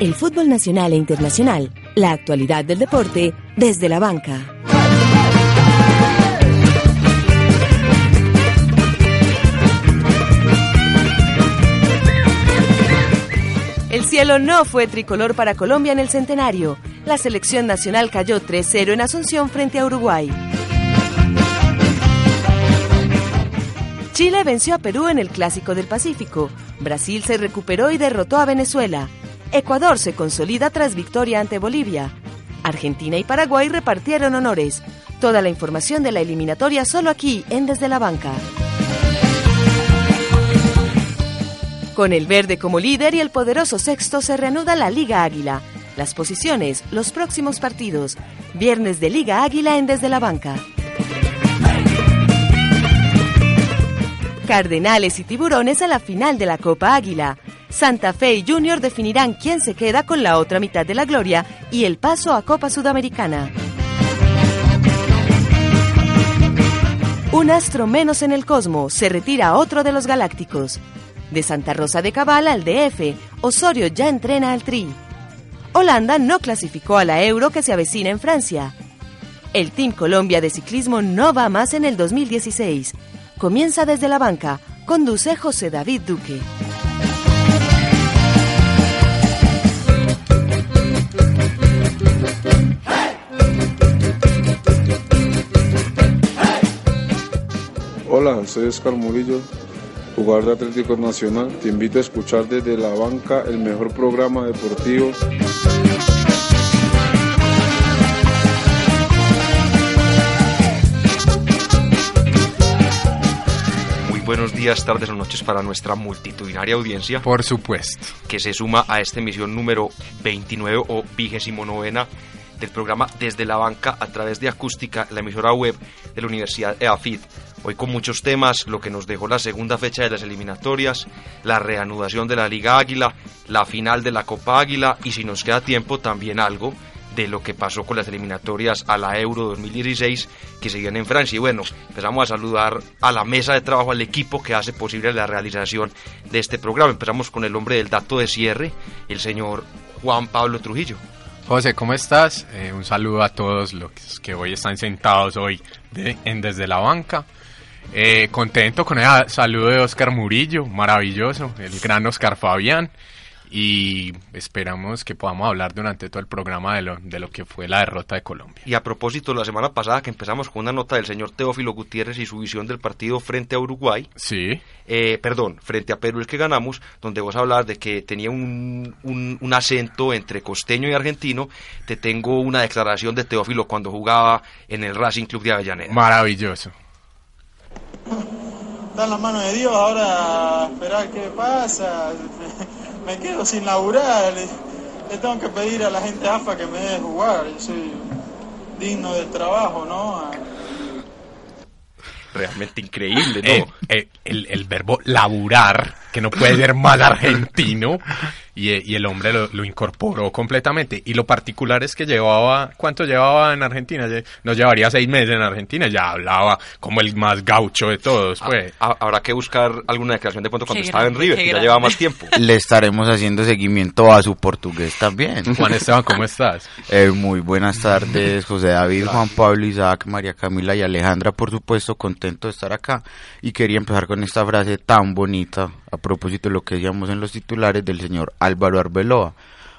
El fútbol nacional e internacional, la actualidad del deporte desde la banca. El cielo no fue tricolor para Colombia en el centenario. La selección nacional cayó 3-0 en Asunción frente a Uruguay. Chile venció a Perú en el Clásico del Pacífico. Brasil se recuperó y derrotó a Venezuela. Ecuador se consolida tras victoria ante Bolivia. Argentina y Paraguay repartieron honores. Toda la información de la eliminatoria solo aquí en Desde la Banca. Con el verde como líder y el poderoso sexto se reanuda la Liga Águila. Las posiciones, los próximos partidos. Viernes de Liga Águila en Desde la Banca. Cardenales y Tiburones a la final de la Copa Águila. Santa Fe y Junior definirán quién se queda con la otra mitad de la gloria y el paso a Copa Sudamericana. Un astro menos en el cosmos, se retira otro de los galácticos. De Santa Rosa de Cabal al DF, Osorio ya entrena al Tri. Holanda no clasificó a la Euro que se avecina en Francia. El Team Colombia de ciclismo no va más en el 2016. Comienza desde la banca. Conduce José David Duque. Hola, soy Oscar Murillo, jugador de Atlético Nacional. Te invito a escuchar desde la banca el mejor programa deportivo. Muy buenos días, tardes o noches para nuestra multitudinaria audiencia. Por supuesto. Que se suma a esta emisión número 29 o vigésimo novena del programa Desde la Banca a través de Acústica, la emisora web de la Universidad EAFID. Hoy con muchos temas, lo que nos dejó la segunda fecha de las eliminatorias, la reanudación de la Liga Águila, la final de la Copa Águila y si nos queda tiempo también algo de lo que pasó con las eliminatorias a la Euro 2016 que seguían en Francia. Y bueno, empezamos a saludar a la mesa de trabajo, al equipo que hace posible la realización de este programa. Empezamos con el hombre del dato de cierre, el señor Juan Pablo Trujillo. José, ¿cómo estás? Eh, un saludo a todos los que hoy están sentados hoy en Desde la Banca. Eh, contento con el saludo de Oscar Murillo, maravilloso, el gran Oscar Fabián. Y esperamos que podamos hablar durante todo el programa de lo, de lo que fue la derrota de Colombia. Y a propósito, la semana pasada que empezamos con una nota del señor Teófilo Gutiérrez y su visión del partido frente a Uruguay. Sí. Eh, perdón, frente a Perú el que ganamos, donde vos hablas de que tenía un, un, un, acento entre costeño y argentino, te tengo una declaración de Teófilo cuando jugaba en el Racing Club de Avellaneda. Maravilloso. Está en las manos de Dios, ahora esperar qué pasa. Me quedo sin laburar, le, le, tengo que pedir a la gente AFA que me deje jugar. Yo soy digno del trabajo, ¿no? Realmente increíble, ¿no? Eh, eh, el, el, verbo laburar, que no puede ser más argentino, y, y el hombre lo, lo, incorporó completamente. Y lo particular es que llevaba, ¿cuánto llevaba en Argentina? Nos llevaría seis meses en Argentina, ya hablaba como el más gaucho de todos. Pues. Ah, habrá que buscar alguna declaración de cuando qué estaba en River, que ya llevaba más tiempo. Le estaremos haciendo seguimiento a su portugués también. Juan Esteban, ¿cómo estás? Eh, muy buenas tardes, José David, Juan Pablo, Isaac, María Camila y Alejandra, por supuesto, contento de estar acá. Y quería empezar con esta frase tan bonita a propósito de lo que decíamos en los titulares del señor Álvaro Arbeloa.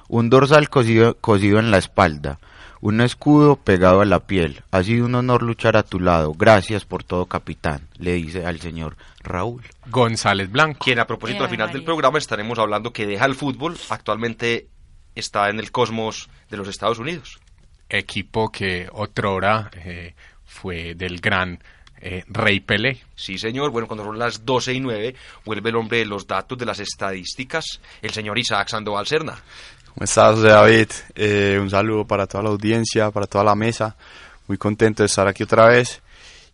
Un dorsal cosido, cosido en la espalda, un escudo pegado a la piel. Ha sido un honor luchar a tu lado. Gracias por todo, capitán, le dice al señor Raúl. González Blanco. Quien a propósito al final María. del programa estaremos hablando que deja el fútbol, actualmente está en el cosmos de los Estados Unidos. Equipo que otrora eh, fue del gran eh, Rey Pelé. Sí, señor. Bueno, cuando son las 12 y 9, vuelve el hombre de los datos, de las estadísticas, el señor Isaac Sandoval Serna. ¿Cómo estás, David? Eh, un saludo para toda la audiencia, para toda la mesa. Muy contento de estar aquí otra vez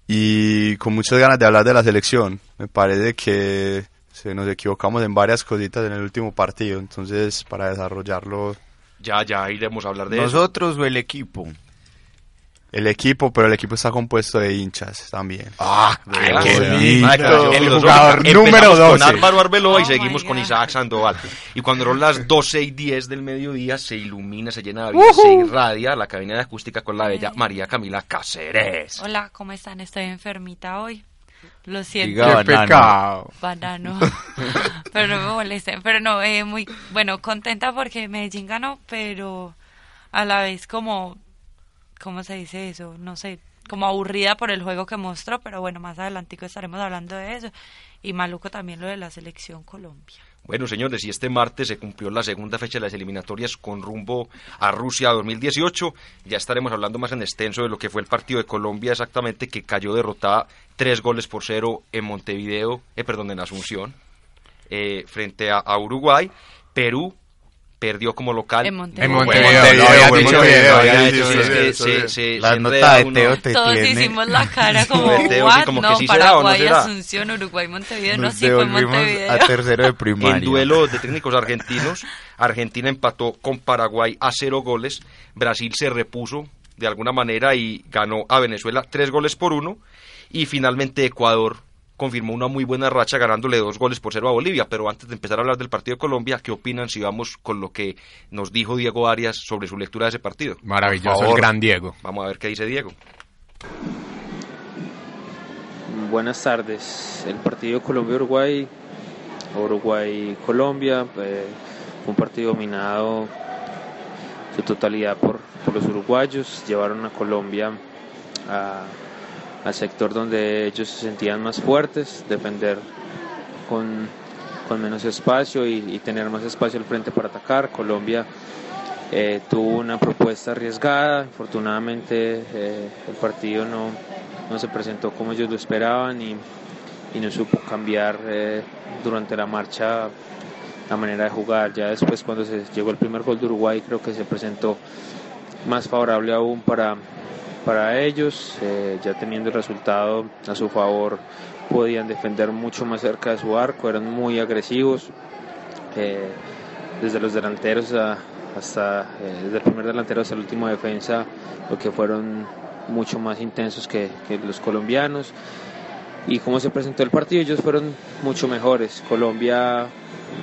y con muchas ganas de hablar de la selección. Me parece que se nos equivocamos en varias cositas en el último partido, entonces para desarrollarlo Ya, ya iremos a hablar de eso. Nosotros o el equipo. El equipo, pero el equipo está compuesto de hinchas también. Ah, Ay, qué qué lindo. lindo. El jugador empezamos número con 12. Álvaro Arbeloa y Oh seguimos my con. Isaac Sandoval. Y cuando eran las 12 y 10 del mediodía, se ilumina, se llena de vida, se irradia la cabina de acústica con la bella María Camila Cáceres. Hola, ¿cómo están? Estoy enfermita hoy. Lo siento. Diga Qué banano. pecado. Banano. pero no me molesten. Pero no, eh, muy, bueno, contenta porque Medellín ganó, pero a la vez como, ¿cómo se dice eso? No sé, como aburrida por el juego que mostró, pero bueno, más adelantico estaremos hablando de eso. Y maluco también lo de la selección Colombia. Bueno, señores, y este martes se cumplió la segunda fecha de las eliminatorias con rumbo a Rusia 2018. Ya estaremos hablando más en extenso de lo que fue el partido de Colombia exactamente, que cayó derrotada tres goles por cero en Montevideo, eh, perdón, en Asunción, eh, frente a, a Uruguay. Perú perdió como local. En Montevideo. En Montevideo, que La nota de. Teo te Todos tiene. hicimos la cara como, Teo, sí, como que no, sí será o no Paraguay, será. Asunción, Uruguay, Montevideo. No, Nos sí fue Montevideo. a tercero de primaria. En duelo de técnicos argentinos, Argentina empató con Paraguay a cero goles, Brasil se repuso de alguna manera y ganó a Venezuela tres goles por uno y finalmente Ecuador confirmó una muy buena racha ganándole dos goles por cero a Bolivia. Pero antes de empezar a hablar del partido de Colombia, ¿qué opinan si vamos con lo que nos dijo Diego Arias sobre su lectura de ese partido? Maravilloso el gran Diego. Vamos a ver qué dice Diego. Buenas tardes. El partido Colombia-Uruguay, Uruguay-Colombia, eh, un partido dominado su totalidad por, por los uruguayos. Llevaron a Colombia a- al sector donde ellos se sentían más fuertes, defender con, con menos espacio y, y tener más espacio al frente para atacar. Colombia eh, tuvo una propuesta arriesgada, afortunadamente eh, el partido no, no se presentó como ellos lo esperaban y, y no supo cambiar eh, durante la marcha la manera de jugar. Ya después cuando se llegó el primer gol de Uruguay creo que se presentó más favorable aún para, para ellos, eh, ya teniendo el resultado a su favor podían defender mucho más cerca de su arco, eran muy agresivos, eh, desde los delanteros a- hasta, eh, desde el primer delantero hasta el último defensa, lo que fueron mucho más intensos que, que los colombianos. Y cómo se presentó el partido, ellos fueron mucho mejores. Colombia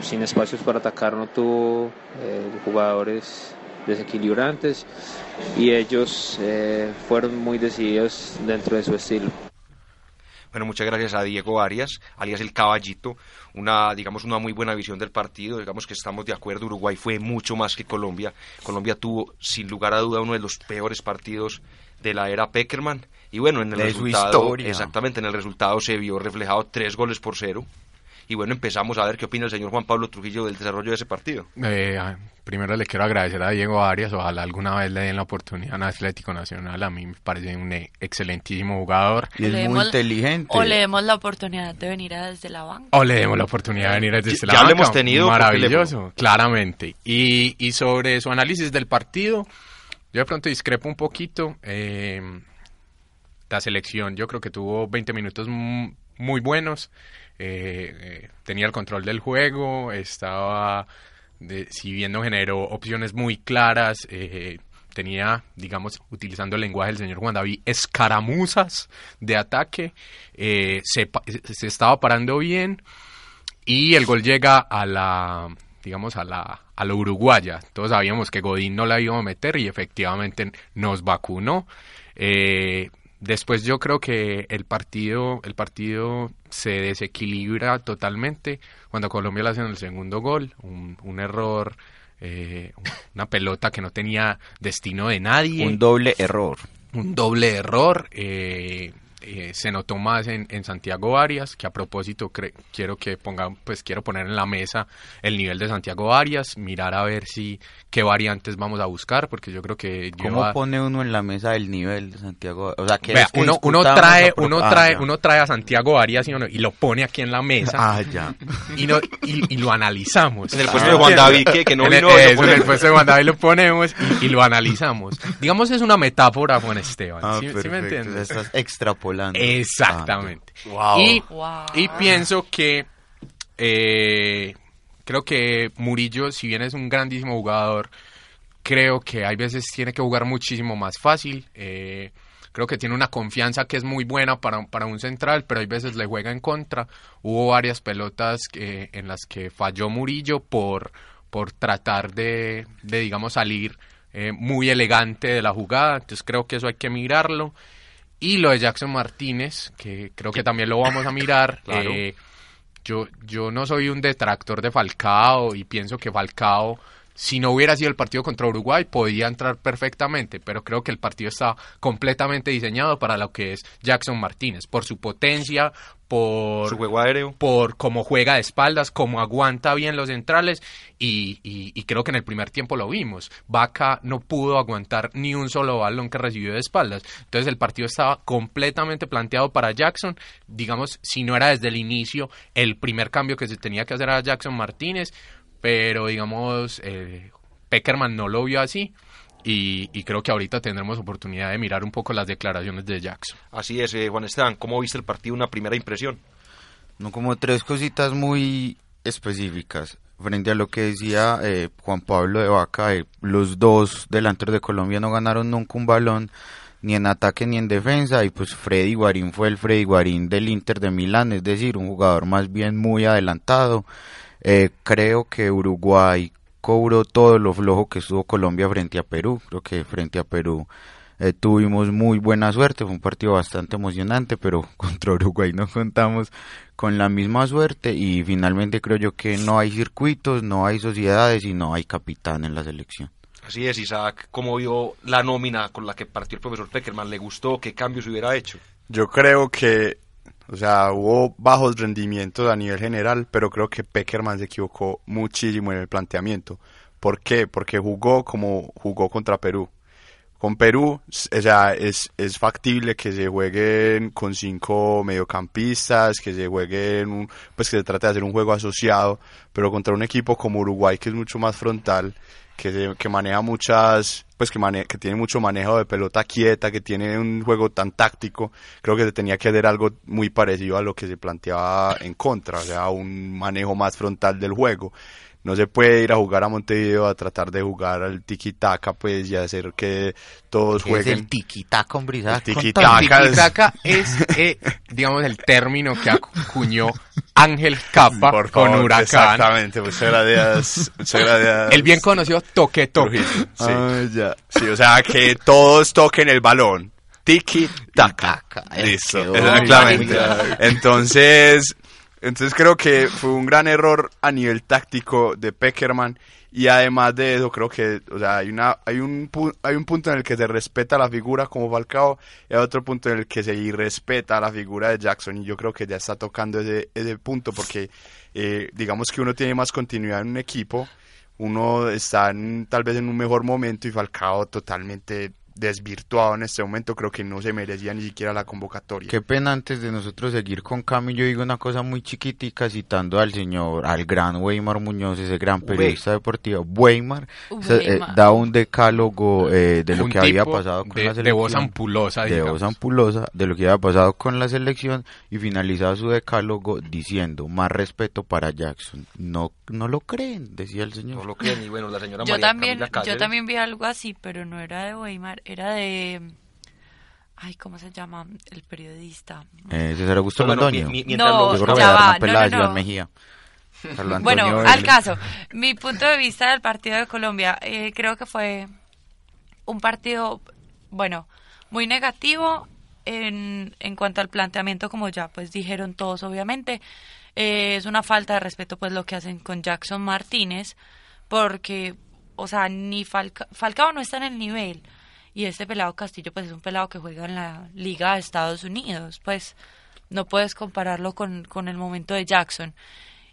sin espacios para atacar no tuvo eh, jugadores desequilibrantes y ellos eh, fueron muy decididos dentro de su estilo. Bueno, muchas gracias a Diego Arias, alias el Caballito, una, digamos, una muy buena visión del partido, digamos que estamos de acuerdo, Uruguay fue mucho más que Colombia, Colombia tuvo, sin lugar a duda, uno de los peores partidos de la era Peckerman, y bueno, en el De su resultado, historia. exactamente, en el resultado se vio reflejado tres goles por cero, y bueno, empezamos a ver qué opina el señor Juan Pablo Trujillo del desarrollo de ese partido. Eh, ah, primero le quiero agradecer a Diego Arias, ojalá alguna vez le den la oportunidad en Atlético Nacional, a mí me parece un eh, excelentísimo jugador. Y es muy demos- inteligente. O le demos la oportunidad de venir a desde la banca. O le demos la oportunidad de venir desde Ya- la ya lo banca. hemos tenido Maravilloso, claramente. Y, y sobre su análisis del partido, yo de pronto discrepo un poquito. eh, la selección, yo creo que tuvo 20 minutos mu- muy buenos. Eh, eh, tenía el control del juego, estaba, de- si bien no generó opciones muy claras, eh, tenía, digamos, utilizando el lenguaje del señor Juan David, escaramuzas de ataque, se estaba parando bien y el gol llega a la digamos a la a la uruguaya. Todos sabíamos que Godín no la iba a meter y efectivamente nos vacunó. Eh, después yo creo que el partido el partido se desequilibra totalmente cuando Colombia le hacen el segundo gol un, un error eh, una pelota que no tenía destino de nadie Un doble error. un doble error. eh, eh, se notó más en, en Santiago Arias, que a propósito quiero que ponga, pues quiero poner en la mesa el nivel de Santiago Arias, mirar a ver si qué variantes vamos a buscar, porque yo creo que ¿Cómo lleva- pone uno en la mesa el nivel de Santiago? O sea, que uno, uno trae, uno trae, uno trae a Santiago Arias y lo pone aquí en la mesa Ah, ya. y, no, y, y lo analizamos. En el puesto de Juan David, que, que no En el- vino eso, en el ponemos. puesto de Juan David lo ponemos y, y lo analizamos. Digamos, es una metáfora, Juan Esteban. Ah, ¿sí, sí me entiendes? Estás extrapolando. Exactamente. Ah, Y, Wow. y pienso que eh, creo que Murillo, si bien es un grandísimo jugador, creo que hay veces tiene que jugar muchísimo más fácil. Eh, creo que tiene una confianza que es muy buena para, para un central, pero hay veces le juega en contra. Hubo varias pelotas que, en las que falló Murillo por, por tratar de, de digamos, salir eh, muy elegante de la jugada. Entonces creo que eso hay que mirarlo. Y lo de Jackson Martínez, que creo que también lo vamos a mirar. Claro. eh, yo, yo no soy un detractor de Falcao y pienso que Falcao, si no hubiera sido el partido contra Uruguay, podía entrar perfectamente, pero creo que el partido está completamente diseñado para lo que es Jackson Martínez, por su potencia, por Su juego aéreo. por cómo juega de espaldas, cómo aguanta bien los centrales y, y- y creo que en el primer tiempo lo vimos. Vaca no pudo aguantar ni un solo balón que recibió de espaldas. Entonces el partido estaba completamente planteado para Jackson. Digamos, si no era desde el inicio el primer cambio que se tenía que hacer a Jackson Martínez, pero digamos, eh, Peckerman no lo vio así. Y, y creo que ahorita tendremos oportunidad de mirar un poco las declaraciones de Jackson. Así es, eh, Juan Esteban, ¿cómo viste el partido? Una primera impresión. No, como tres cositas muy específicas. Frente a lo que decía eh, Juan Pablo de Vaca, eh, los dos delanteros de Colombia no ganaron nunca un balón, ni en ataque ni en defensa, y pues Freddy Guarín fue el Freddy Guarín del Inter de Milán, es decir, un jugador más bien muy adelantado. Eh, creo que Uruguay cobró todo lo flojo que estuvo Colombia frente a Perú, creo que frente a Perú eh, tuvimos muy buena suerte, fue un partido bastante emocionante, pero contra Uruguay no contamos con la misma suerte y finalmente creo yo que no hay circuitos, no hay sociedades y no hay capitán en la selección. Así es, Isaac, ¿cómo vio la nómina con la que partió el profesor Peckerman? ¿Le gustó? ¿Qué cambios hubiera hecho? Yo creo que, o sea, hubo bajos rendimientos a nivel general, pero creo que Peckerman se equivocó muchísimo en el planteamiento. ¿Por qué? Porque jugó como jugó contra Perú. Con Perú, o sea, es, es factible que se jueguen con cinco mediocampistas, que se jueguen, un- pues que se trate de hacer un juego asociado, pero contra un equipo como Uruguay que es mucho más frontal, que, se- que maneja muchas, pues que, mane- que tiene mucho manejo de pelota quieta, que tiene un juego tan táctico, creo que se tenía que hacer algo muy parecido a lo que se planteaba en contra, o sea, un manejo más frontal del juego. No se puede ir a jugar a Montevideo a tratar de jugar al tiki-taka, pues, y hacer que todos ¿Qué es jueguen. el tiquitaca, hombre? El. Tiki-taka es, eh, digamos, el término que acuñó Ángel Capa Por con Huracán. Exactamente, muchas gracias. Muchas gracias. El bien conocido Toque Toque. Sí. Ah, ya. Sí, o sea, que todos toquen el balón. Tiki taka. Listo, exactamente. Entonces, entonces creo que fue un gran error a nivel táctico de Peckerman y además de eso creo que, o sea, hay una hay un hay un punto en el que se respeta la figura como Falcao y hay otro punto en el que se irrespeta la figura de Jackson y yo creo que ya está tocando ese ese punto porque eh, digamos que uno tiene más continuidad en un equipo uno está en- tal vez en un mejor momento y Falcao totalmente desvirtuado en este momento, creo que no se merecía ni siquiera la convocatoria. Qué pena antes de nosotros seguir con Cami, yo digo una cosa muy chiquitica citando al señor, al gran Weimar Muñoz, ese gran periodista deportivo. Weimar, eh, Weimar. da un decálogo eh, de lo Un que había pasado con de, la de selección. voz ampulosa, de voz ampulosa, de lo que había pasado con la selección y finalizaba su decálogo diciendo más respeto para Jackson. No, no lo creen, decía el señor. No lo creen, y bueno, la señora Yo María también, Camila yo también vi algo así, pero no era de Weimar, era de... Ay, ¿cómo se llama? El periodista. Eh, César Augusto Bueno, Londoño. mi- mi- mientras No, lo- ya va, no, no, Bueno, al caso, mi punto de vista del partido de Colombia, eh, creo que fue un partido, bueno, muy negativo en, en cuanto al planteamiento, como ya pues dijeron todos, obviamente. Eh, es una falta de respeto pues lo que hacen con Jackson Martínez, porque, o sea, ni Falca- Falcao no está en el nivel. Y este pelado Castillo pues es un pelado que juega en la Liga de Estados Unidos, pues no puedes compararlo con, con el momento de Jackson.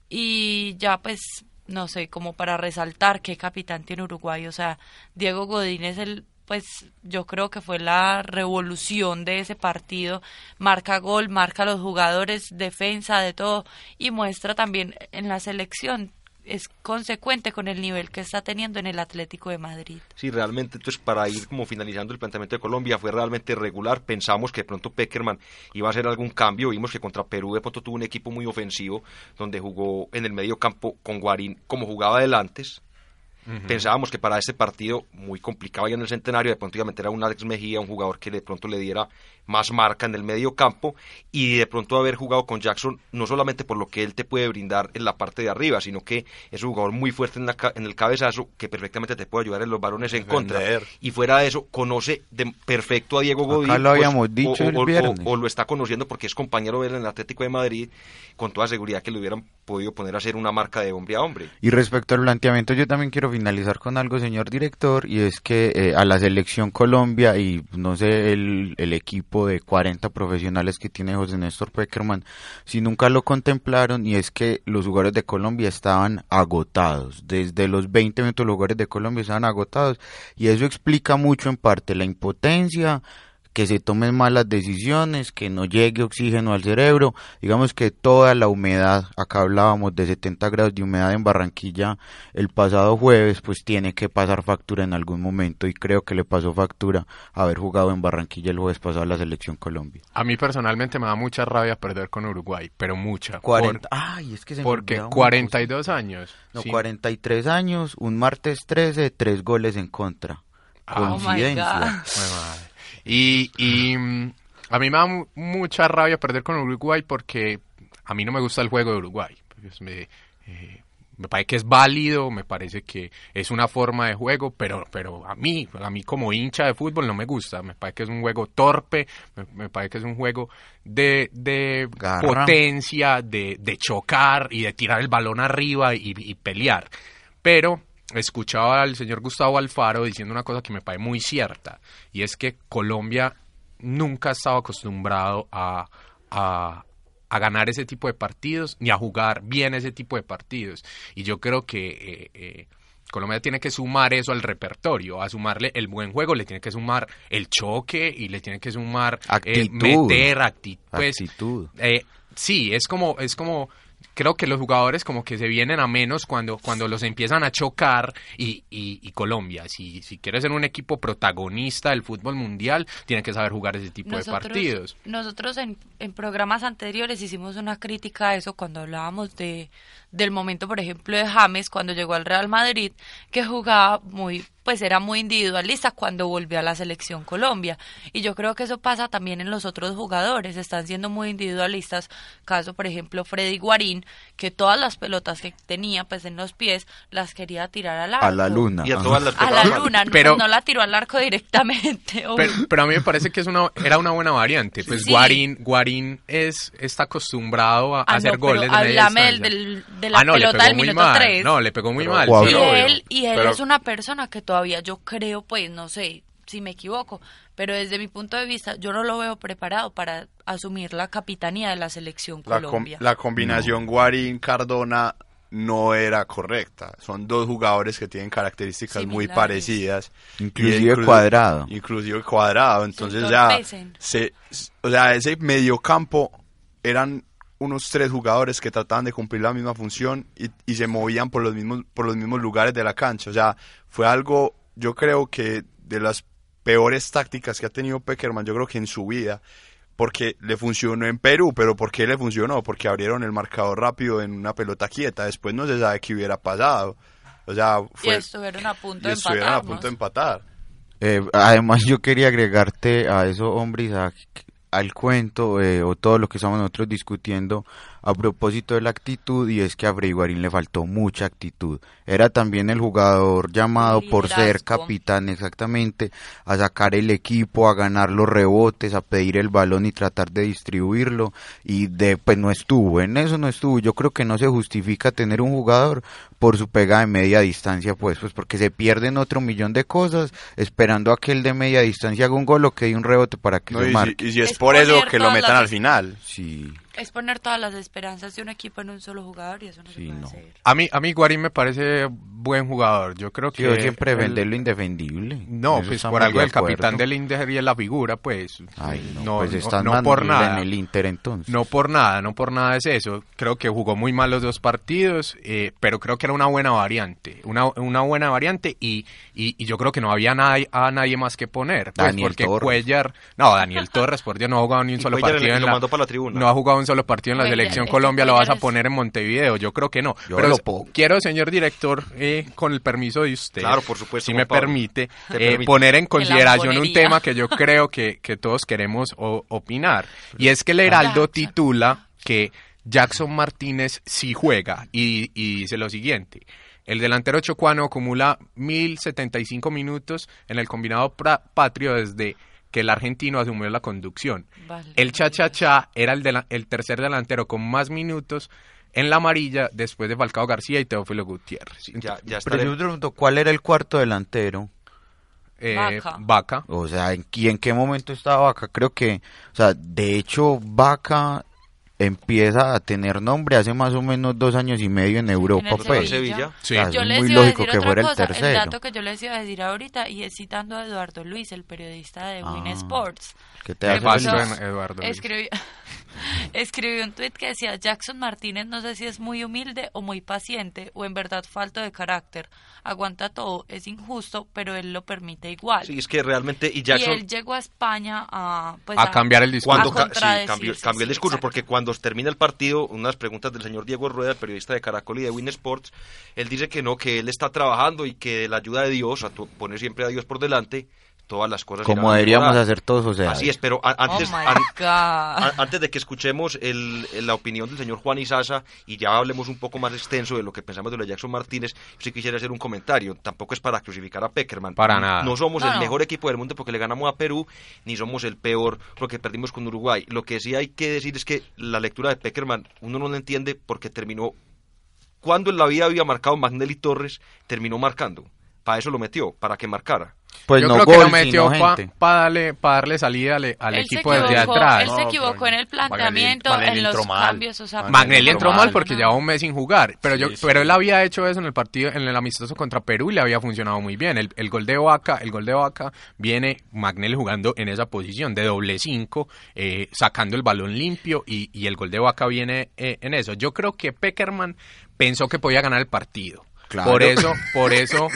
Y ya pues, no sé, como para resaltar qué capitán tiene Uruguay, o sea, Diego Godín es el, pues yo creo que fue la revolución de ese partido, marca gol, marca a los jugadores, defensa, de todo, y muestra también en la selección, es consecuente con el nivel que está teniendo en el Atlético de Madrid. Sí, realmente, entonces para ir como finalizando el planteamiento de Colombia fue realmente regular. Pensamos que de pronto Peckerman iba a hacer algún cambio. Vimos que contra Perú de pronto tuvo un equipo muy ofensivo donde jugó en el medio campo con Guarín como jugaba Pensábamos que para ese partido muy complicado ya en el centenario, de pronto iba a meter a un Alex Mejía, un jugador que de pronto le diera más marca en el medio campo y de pronto haber jugado con Jackson no solamente por lo que él te puede brindar en la parte de arriba, sino que es un jugador muy fuerte en, la, en el cabezazo que perfectamente te puede ayudar en los varones en contra. Y fuera de eso, conoce de perfecto a Diego Godín. lo pues, habíamos dicho o, el O, lo está conociendo porque es compañero de él en el Atlético de Madrid, con toda seguridad que le hubieran podido poner a hacer una marca de hombre a hombre. Y respecto al planteamiento, yo también quiero finalizar con algo, señor director, y es que eh, a la selección Colombia y no sé, el, el equipo de 40 profesionales que tiene José Néstor Peckerman, si nunca lo contemplaron, y es que los jugadores de Colombia estaban agotados. Desde los 20 minutos los jugadores de Colombia estaban agotados, y eso explica mucho en parte la impotencia, que se tomen malas decisiones, que no llegue oxígeno al cerebro, digamos que toda la humedad, acá hablábamos de 70 grados de humedad en Barranquilla el pasado jueves, pues tiene que pasar factura en algún momento y creo que le pasó factura haber jugado en Barranquilla el jueves pasado la selección Colombia. A mí personalmente me da mucha rabia perder con Uruguay, pero mucha. 40, ay, es que se porque 42 años. No, 43 años, un martes 13, tres goles en contra. Oh Coincidencia. Y, y mm, a mí me da mucha rabia perder con Uruguay porque a mí no me gusta el juego de Uruguay. Pues me, eh, me parece que es válido, me parece que es una forma de juego, pero, pero a mí, a mí como hincha de fútbol no me gusta. Me parece que es un juego torpe, me, parece que es un juego de, de potencia, de, de, chocar y de tirar el balón arriba y, y pelear. Pero escuchaba al señor Gustavo Alfaro diciendo una cosa que me parece muy cierta, y es que Colombia nunca ha estado acostumbrado a, a, ganar ese tipo de partidos, ni a jugar bien ese tipo de partidos. Y yo creo que eh, eh, Colombia tiene que sumar eso al repertorio, a sumarle el buen juego, le tiene que sumar el choque y le tiene que sumar eh, meter pues, actitud. sí, es como, es como creo que los jugadores como que se vienen a menos cuando, cuando los empiezan a chocar y, y, Colombia, si, si quiere ser un equipo protagonista del fútbol mundial, tiene que saber jugar ese tipo de partidos. Nosotros en, en programas anteriores hicimos una crítica a eso cuando hablábamos de, del momento, por ejemplo, de James cuando llegó al Real Madrid, que jugaba muy pues era muy individualista cuando volvió a la selección Colombia. Y yo creo que eso pasa también en los otros jugadores, están siendo muy individualistas. Caso, por ejemplo, Freddy Guarín, que todas las pelotas que tenía pues en los pies las quería tirar al arco. A la luna. a, la luna, pero, no, la tiró al arco directamente. Pero, a mí me parece que es una, era una buena variante. Pues Guarín, Guarín es, está acostumbrado a, ah, hacer goles de media del, de la ah, pelota del minuto 3. No, le pegó muy mal. y él, y él es una persona que todavía yo creo, pues no sé si me equivoco, pero desde mi punto de vista yo no lo veo preparado para asumir la capitanía de la selección la Colombia. la combinación Guarín-Cardona no era correcta. Son dos jugadores que tienen características muy parecidas. Inclusive cuadrado. Inclusive cuadrado. Entonces ya se, o sea, ese mediocampo eran unos tres jugadores que trataban de cumplir la misma función y, y, se movían por los mismos por los mismos lugares de la cancha. O sea, fue algo, yo creo que de las peores tácticas que ha tenido Peckerman, yo creo que en su vida, porque le funcionó en Perú, pero ¿por qué le funcionó? Porque abrieron el marcador rápido en una pelota quieta, después no se sabe qué hubiera pasado. O sea, fue, y estuvieron a punto de empatar. a punto de empatar. Eh, además, yo quería agregarte a eso, hombre, Isaac, al cuento eh, o todo lo que estamos nosotros discutiendo a propósito de la actitud y es que a Frei Guarín le faltó mucha actitud. Era también el jugador llamado por ser capitán exactamente a sacar el equipo, a ganar los rebotes, a pedir el balón y tratar de distribuirlo y de pues no estuvo, en eso no estuvo. Yo creo que no se justifica tener un jugador por su pega de media distancia, pues, pues porque se pierden otro millón de cosas esperando a que el de media distancia haga un gol o que dé un rebote para que se marque. y si es, por eso que lo metan al final. Sí es poner todas las esperanzas de un equipo en un solo jugador y eso no se puede hacer. A mí, a mí Guarín me parece buen jugador. Yo creo que... Yo siempre vender lo indefendible. No, pues por algo el capitán del Inter y la figura, pues... Ay, no, pues están no, por nada. en el Inter entonces. No por nada, no por nada es eso. Creo que jugó muy mal los dos partidos, eh, pero creo que era una buena variante. Una, una buena variante y, y, yo creo que no había nadie, a nadie más que poner. Pues Daniel porque Torres. Cuellar... No, Daniel Torres, por Dios, no ha jugado ni un solo partido. En la, para la tribuna. No ha jugado un solo partido en la selección el Colombia lo vas a poner en Montevideo. Yo creo que no. Yo Pero lo quiero, señor director, eh, con el permiso de usted, Claro, por supuesto, si me Pablo. permite, Te eh, permite. poner en consideración un tema que yo creo que, que todos queremos o- opinar. Y es que el Heraldo Jackson. titula que Jackson Martínez sí juega y, y dice lo siguiente. El delantero chocuano acumula 1075 minutos en el combinado patrio desde que el argentino asumió la conducción. Vale. El cha-cha-cha era el, el tercer delantero con más minutos en la amarilla después de Falcao García y Teófilo Gutiérrez. Ya, ya está. Pero yo me pregunto, ¿cuál era el cuarto delantero? Eh, Vaca. Vaca. O sea, ¿en, y en qué momento estaba Vaca? Creo que, o sea, de hecho, Vaca empieza a tener nombre hace más o menos dos años y medio en Europa, el pues. Sevilla. Sí. O sea, Yo es les muy iba a lógico decir que fuera el tercero. el dato que yo les iba a decir ahorita y es citando a Eduardo Luis, el periodista de Win Ah, Sports. ¿Qué te ¿Qué hace pasó feliz? en Eduardo Luis? Escribió, escribió un tuit que decía Jackson Martínez no sé si es muy humilde o muy paciente o en verdad falto de carácter. Aguanta todo, es injusto, pero él lo permite igual. Sí, es que realmente. Y y Jackson. él llegó a España a, pues, A cambiar el discurso. Cuando a sí, cambió, cambió el discurso, exacto. porque cuando termina el partido, unas preguntas del señor Diego Rueda, el periodista de Caracol y de Win Sports, él dice que no, que él está trabajando y que la ayuda de Dios, a tu- poner siempre a Dios por delante, todas las cosas Como deberíamos mejorar. hacer todos, o sea. Así es, pero a- antes, oh my an- God. a- antes de que escuchemos el- el- la opinión del señor Juan Isaza y ya hablemos un poco más extenso de lo que pensamos de lo de Jackson Martínez, yo sí quisiera hacer un comentario. Tampoco es para crucificar a Peckerman. Para nada. No somos No, el no. mejor equipo del mundo porque le ganamos a Perú, ni somos el peor porque perdimos con Uruguay. Lo que sí hay que decir es que la lectura de Peckerman uno no la entiende porque terminó. Cuando en la vida había marcado Magnelli Torres, terminó marcando. Para eso lo metió, para que marcara. Pues Yo no creo que lo gol, metió para darle, pa darle salida al, equipo desde equivocó, atrás. Él se equivocó en el planteamiento, Magnelli en los entró mal. cambios. O sea, Magnelli entró mal no. porque llevaba un mes sin jugar, pero yo, Sí, pero él había hecho eso en el partido, en el amistoso contra Perú y le había funcionado muy bien. El, el gol de Vaca, el gol de Vaca viene Magnelli jugando en esa posición de doble cinco, eh, sacando el balón limpio y, y el gol de Vaca viene eh, en eso. Yo creo que Peckerman pensó que podía ganar el partido. Claro. Por eso, por eso,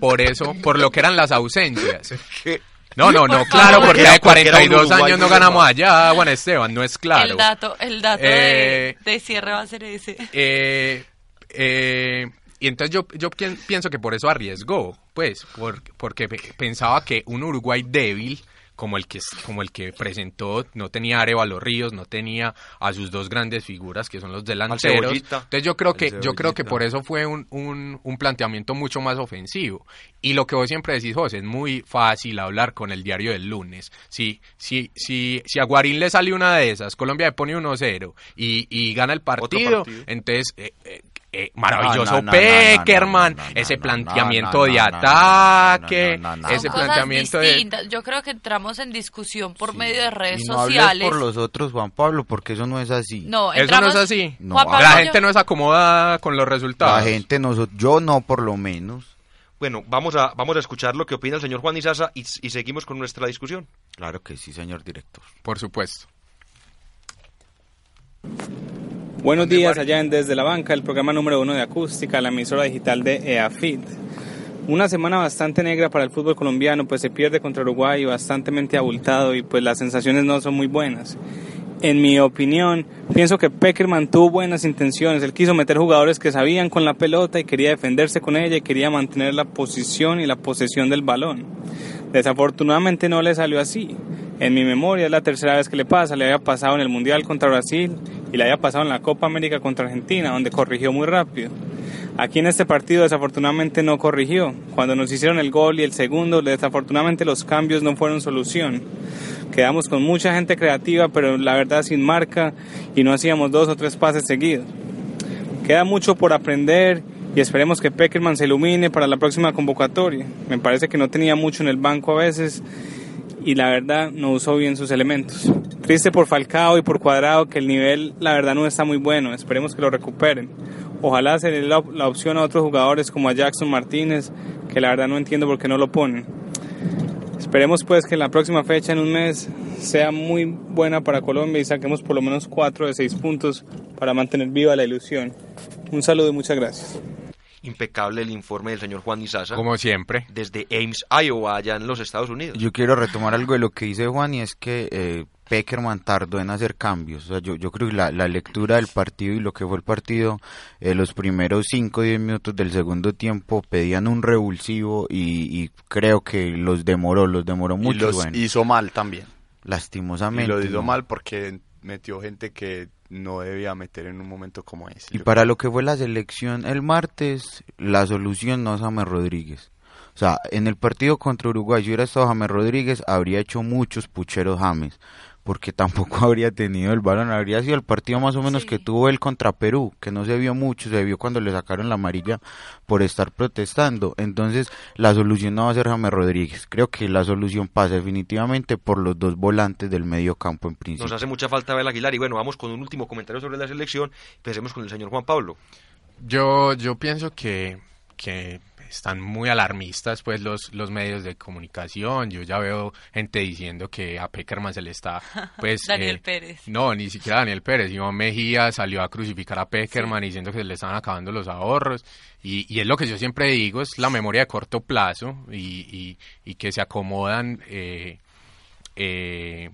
por eso, por lo que eran las ausencias. No, no, no, claro, porque un 42 Uruguay años no ganamos allá, Juan Esteban, no es claro. El dato, el dato Eh, de, de cierre va a ser ese. Eh, eh, y entonces yo, yo pien- pienso que por eso arriesgó, pues, por- porque pe- pensaba que un Uruguay débil, como el que como el que presentó, no tenía a Arevalo Ríos, no tenía a sus dos grandes figuras que son los delanteros. Entonces yo creo que yo creo que por eso fue un, un, un planteamiento mucho más ofensivo. Y lo que vos siempre decís, José, es muy fácil hablar con el diario del lunes. Si si si si a Guarín le sale una de esas, Colombia le pone 1-0 y, y gana el partido, partido. entonces eh, eh, eh, maravilloso No, no, no, Peckerman, no, ese planteamiento de ataque, ese planteamiento de. Yo creo que entramos en discusión por medio de redes Y no sociales. por los otros, Juan Pablo, porque eso no es así. No, eso no es así. No, Juan Pablo, La yo- gente no es acomodada con los resultados. La gente, no, yo no por lo menos. Bueno, vamos a, vamos a escuchar lo que opina el señor Juan Isaza y, y seguimos con nuestra discusión. Claro que sí, señor director. Por supuesto. Buenos días allá en Desde la Banca, el programa número uno de acústica, la emisora digital de EAFIT. Una semana bastante negra para el fútbol colombiano, pues se pierde contra Uruguay bastantemente abultado y pues las sensaciones no son muy buenas. En mi opinión, pienso que Peckerman tuvo buenas intenciones. Él quiso meter jugadores que sabían con la pelota y quería defenderse con ella y quería mantener la posición y la posesión del balón. Desafortunadamente no le salió así. En mi memoria es la tercera vez que le pasa. Le había pasado en el Mundial contra Brasil y le había pasado en la Copa América contra Argentina, donde corrigió muy rápido. Aquí en este partido desafortunadamente no corrigió. Cuando nos hicieron el gol y el segundo, desafortunadamente los cambios no fueron solución. Quedamos con mucha gente creativa, pero la verdad sin marca y no hacíamos dos o tres pases seguidos. Queda mucho por aprender y esperemos que Peckerman se ilumine para la próxima convocatoria. Me parece que no tenía mucho en el banco a veces y la verdad no usó bien sus elementos. Triste por Falcao y por Cuadrado que el nivel la verdad no está muy bueno. Esperemos que lo recuperen. Ojalá se dé la, la opción a otros jugadores como a Jackson Martínez, que la verdad no entiendo por qué no lo ponen. Esperemos pues que la próxima fecha en un mes sea muy buena para Colombia y saquemos por lo menos 4 de 6 puntos para mantener viva la ilusión. Un saludo y muchas gracias. Impecable el informe del señor Juan Isaza Como siempre. desde Ames, Iowa, allá en los Estados Unidos. Yo quiero retomar algo de lo que dice Juan y es que eh, Peckerman tardó en hacer cambios. O sea, yo, yo creo que la, la lectura del partido y lo que fue el partido, eh, los primeros 5 o 10 minutos del segundo tiempo pedían un revulsivo y, y creo que los demoró, los demoró mucho. y los bueno, hizo mal también. lastimosamente. Y lo hizo ¿no? mal porque metió gente que no debía meter en un momento como ese. Y para lo que fue la selección el martes, la solución no es James Rodríguez. O sea, en el partido contra Uruguay, si hubiera estado James Rodríguez, habría hecho muchos pucheros James, porque tampoco habría tenido el balón. Habría sido el partido más o menos Sí. que tuvo él contra Perú, que no se vio mucho, se vio cuando le sacaron la amarilla por estar protestando. Entonces, la solución no va a ser James Rodríguez. Creo que la solución pasa definitivamente por los dos volantes del medio campo en principio. Nos hace mucha falta Abel Aguilar y bueno, vamos con un último comentario sobre la selección. Empecemos con el señor Juan Pablo. Yo, yo pienso que, que están muy alarmistas pues los, los medios de comunicación. Yo ya veo gente diciendo que a Peckerman se le está pues Daniel eh, Pérez. No, ni siquiera Daniel Pérez. Iván Mejía salió a crucificar a Peckerman diciendo que se le estaban acabando los ahorros. Y, y es lo que yo siempre digo, es la memoria de corto plazo y, y, y que se acomodan eh, eh,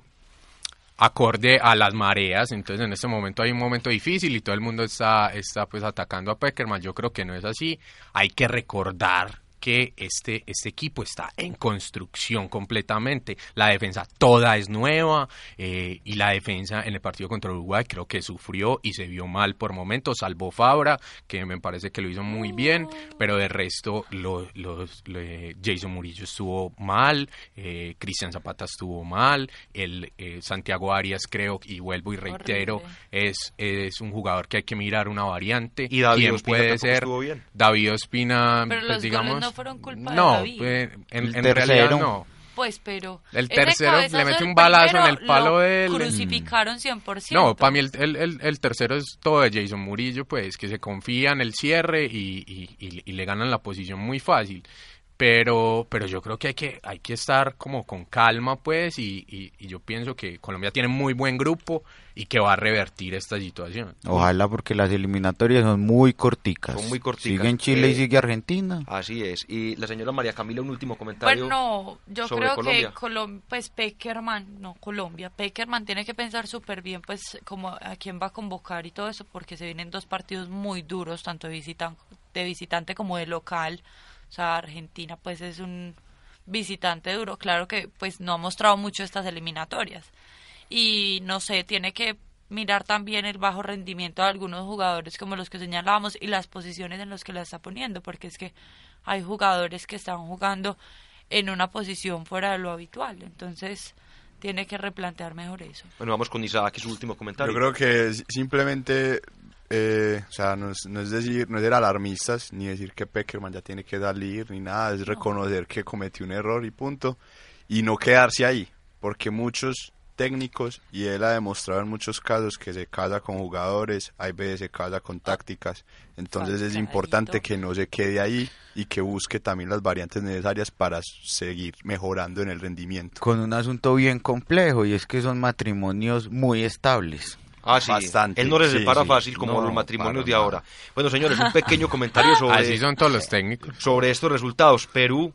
acorde a las mareas. Entonces en este momento hay un momento difícil y todo el mundo está, está pues atacando a Peckerman. Yo creo que no es así. Hay que recordar que este, este equipo está en construcción completamente. La defensa toda es nueva eh, y la defensa en el partido contra Uruguay creo que sufrió y se vio mal por momentos, salvo Fabra, que me parece que lo hizo muy bien, pero de resto lo, los- lo- Jason Murillo estuvo mal, eh, Cristian Zapata estuvo mal, el eh, Santiago Arias creo, y vuelvo y reitero, Horrible. es, es un jugador que hay que mirar una variante. Y David ¿Quién Ospina puede ser? estuvo bien. David Ospina, Pero pues, los digamos, no fueron culpa de no, David. pues, en, El en tercero. realidad no. Pues, pero... El tercero le mete del un balazo en el palo lo de él. Crucificaron 100%. No, para mí el, el, el- el tercero es todo de Jason Murillo, pues, que se confía en el cierre y, y- y- y le ganan la posición muy fácil. Pero, pero yo creo que hay que, hay que estar como con calma, pues, y, y- y yo pienso que Colombia tiene muy buen grupo y que va a revertir esta situación. Ojalá porque las eliminatorias son muy corticas. Son muy corticas. Sigue en Chile Eh, y sigue Argentina. Así es. Y la señora María Camila, un último comentario. Bueno, yo sobre creo Colombia. que Colom pues Peckerman, no Colombia, Peckerman tiene que pensar súper bien pues como a quién va a convocar y todo eso porque se vienen dos partidos muy duros, tanto de, visitan de visitante como de local. O sea, Argentina pues es un visitante duro, claro que pues no ha mostrado mucho estas eliminatorias. Y no sé, tiene que mirar también el bajo rendimiento de algunos jugadores como los que señalábamos y las posiciones en las que la está poniendo, porque es que hay jugadores que están jugando en una posición fuera de lo habitual, entonces tiene que replantear mejor eso. Bueno, vamos con Isaac su último comentario. Yo creo que simplemente, eh, o sea, no es, no es decir, no es ser alarmistas, ni decir que Peckerman ya tiene que salir, ni nada, es reconocer que cometió un error y punto, y no quedarse ahí, porque muchos técnicos, y él ha demostrado en muchos casos que se casa con jugadores, hay veces se casa con tácticas, entonces es importante que no se quede ahí y que busque también las variantes necesarias para seguir mejorando en el rendimiento. Con un asunto bien complejo y es que son matrimonios muy estables. Ah, sí. Bastante, Él no les separa sí. fácil como No, los matrimonios de ahora. Bueno, señores, un pequeño comentario sobre, Así son todos los técnicos. sobre estos resultados. Perú,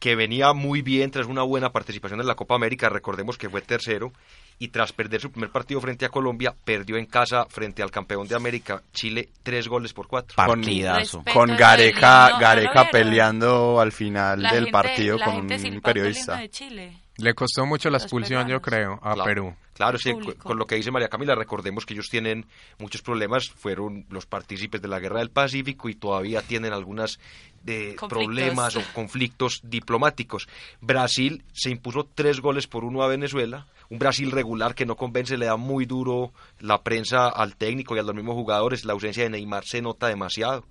que venía muy bien tras una buena participación en la Copa América, recordemos que fue tercero, y tras perder su primer partido frente a Colombia, perdió en casa frente al campeón de América, Chile, tres goles por cuatro. Partidazo. Con el Gareca, himno, ¿no lo Gareca peleando al final La del gente- partido la con gente un periodista. de Chile. Le costó mucho la expulsión, yo creo, a Claro. Perú. Claro, sí, con, lo que dice María Camila, recordemos que ellos tienen muchos problemas, fueron los partícipes de la Guerra del Pacífico y todavía tienen algunos Conflictos. problemas o conflictos diplomáticos. Brasil se impuso tres goles por uno a Venezuela, un Brasil regular que no convence, le da muy duro la prensa al técnico y a los mismos jugadores, la ausencia de Neymar se nota demasiado.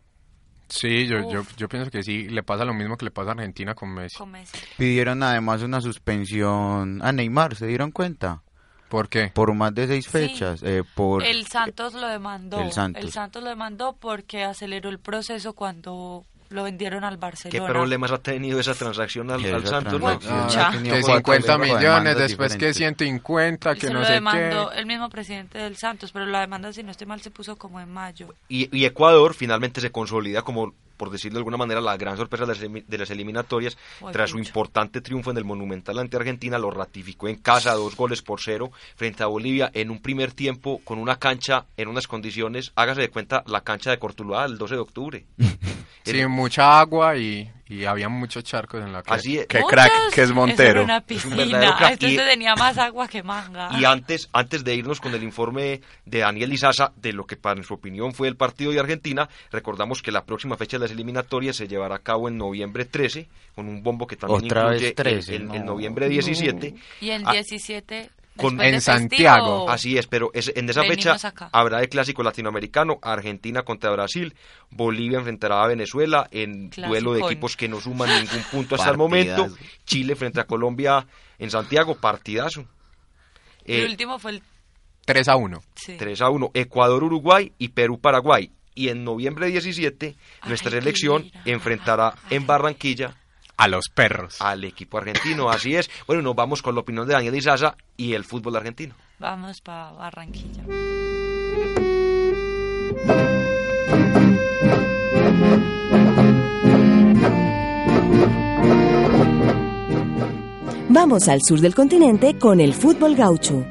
Sí, yo, yo, yo pienso que sí, le pasa lo mismo que le pasa a Argentina con Messi. con Messi. Pidieron además una suspensión a Neymar, ¿se dieron cuenta? ¿Por qué? Por más de seis Sí. fechas. eh, por El Santos lo demandó. El Santos. lo demandó porque aceleró el proceso cuando lo vendieron al ¿Qué Barcelona. problemas ha tenido esa transacción al, al Santos? no? tenido Que cuatro 50 demandas millones, después que diferentes. 150, que se no lo sé demandó qué. el mismo presidente del Santos, pero la demanda, si no estoy mal, se puso como en mayo. Y, y Ecuador finalmente se consolida como por decirlo de alguna manera, la gran sorpresa de las, eliminatorias, Ay, tras su importante triunfo en el Monumental ante Argentina, lo ratificó en casa, dos goles por cero, frente a Bolivia, en un primer tiempo, con una cancha en unas condiciones, hágase de cuenta, la cancha de Cortuluá el 12 de octubre. Sí, mucha agua y, y había muchos charcos en la calle. Así es. Qué crack que es Montero. una Es un verdadero piscina. crack. Esto Y- se tenía más agua que manga. Y antes, antes de irnos con el informe de Daniel Izaza de lo que para su opinión fue el partido de Argentina, recordamos que la próxima fecha de las eliminatorias se llevará a cabo en noviembre 13, con un bombo que también Otra vez incluye el- 13, el, el no. noviembre 17. Y el Ah, 17 con- en Santiago. Así es, pero es- en esa fecha acá. habrá el clásico latinoamericano, Argentina contra Brasil, Bolivia enfrentará a Venezuela en duelo de equipos que no suman ningún punto hasta el momento. Chile frente a Colombia en Santiago, partidazo. El Eh, último fue el 3 a 1. sí. 3 a 1, Ecuador-Uruguay y Perú-Paraguay. Y en noviembre 17, nuestra Ay, selección enfrentará en Barranquilla A los perros. al equipo argentino. Así es. Bueno, nos vamos con la opinión de Daniel Izaza y el fútbol argentino. Vamos para Barranquilla. Vamos al sur del continente con el fútbol gaucho.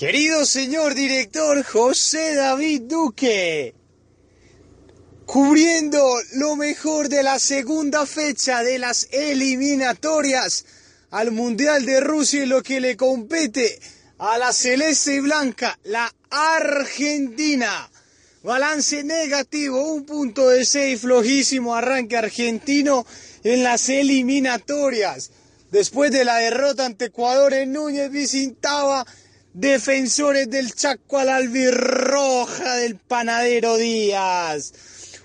Querido señor director José David Duque, cubriendo lo mejor de la segunda fecha de las eliminatorias al Mundial de Rusia y lo que le compete a la celeste y blanca, la Argentina. Balance negativo, un punto de seis, flojísimo arranque argentino en las eliminatorias. Después de la derrota ante Ecuador en Núñez visitaba defensores del Chaco al albirroja del panadero Díaz.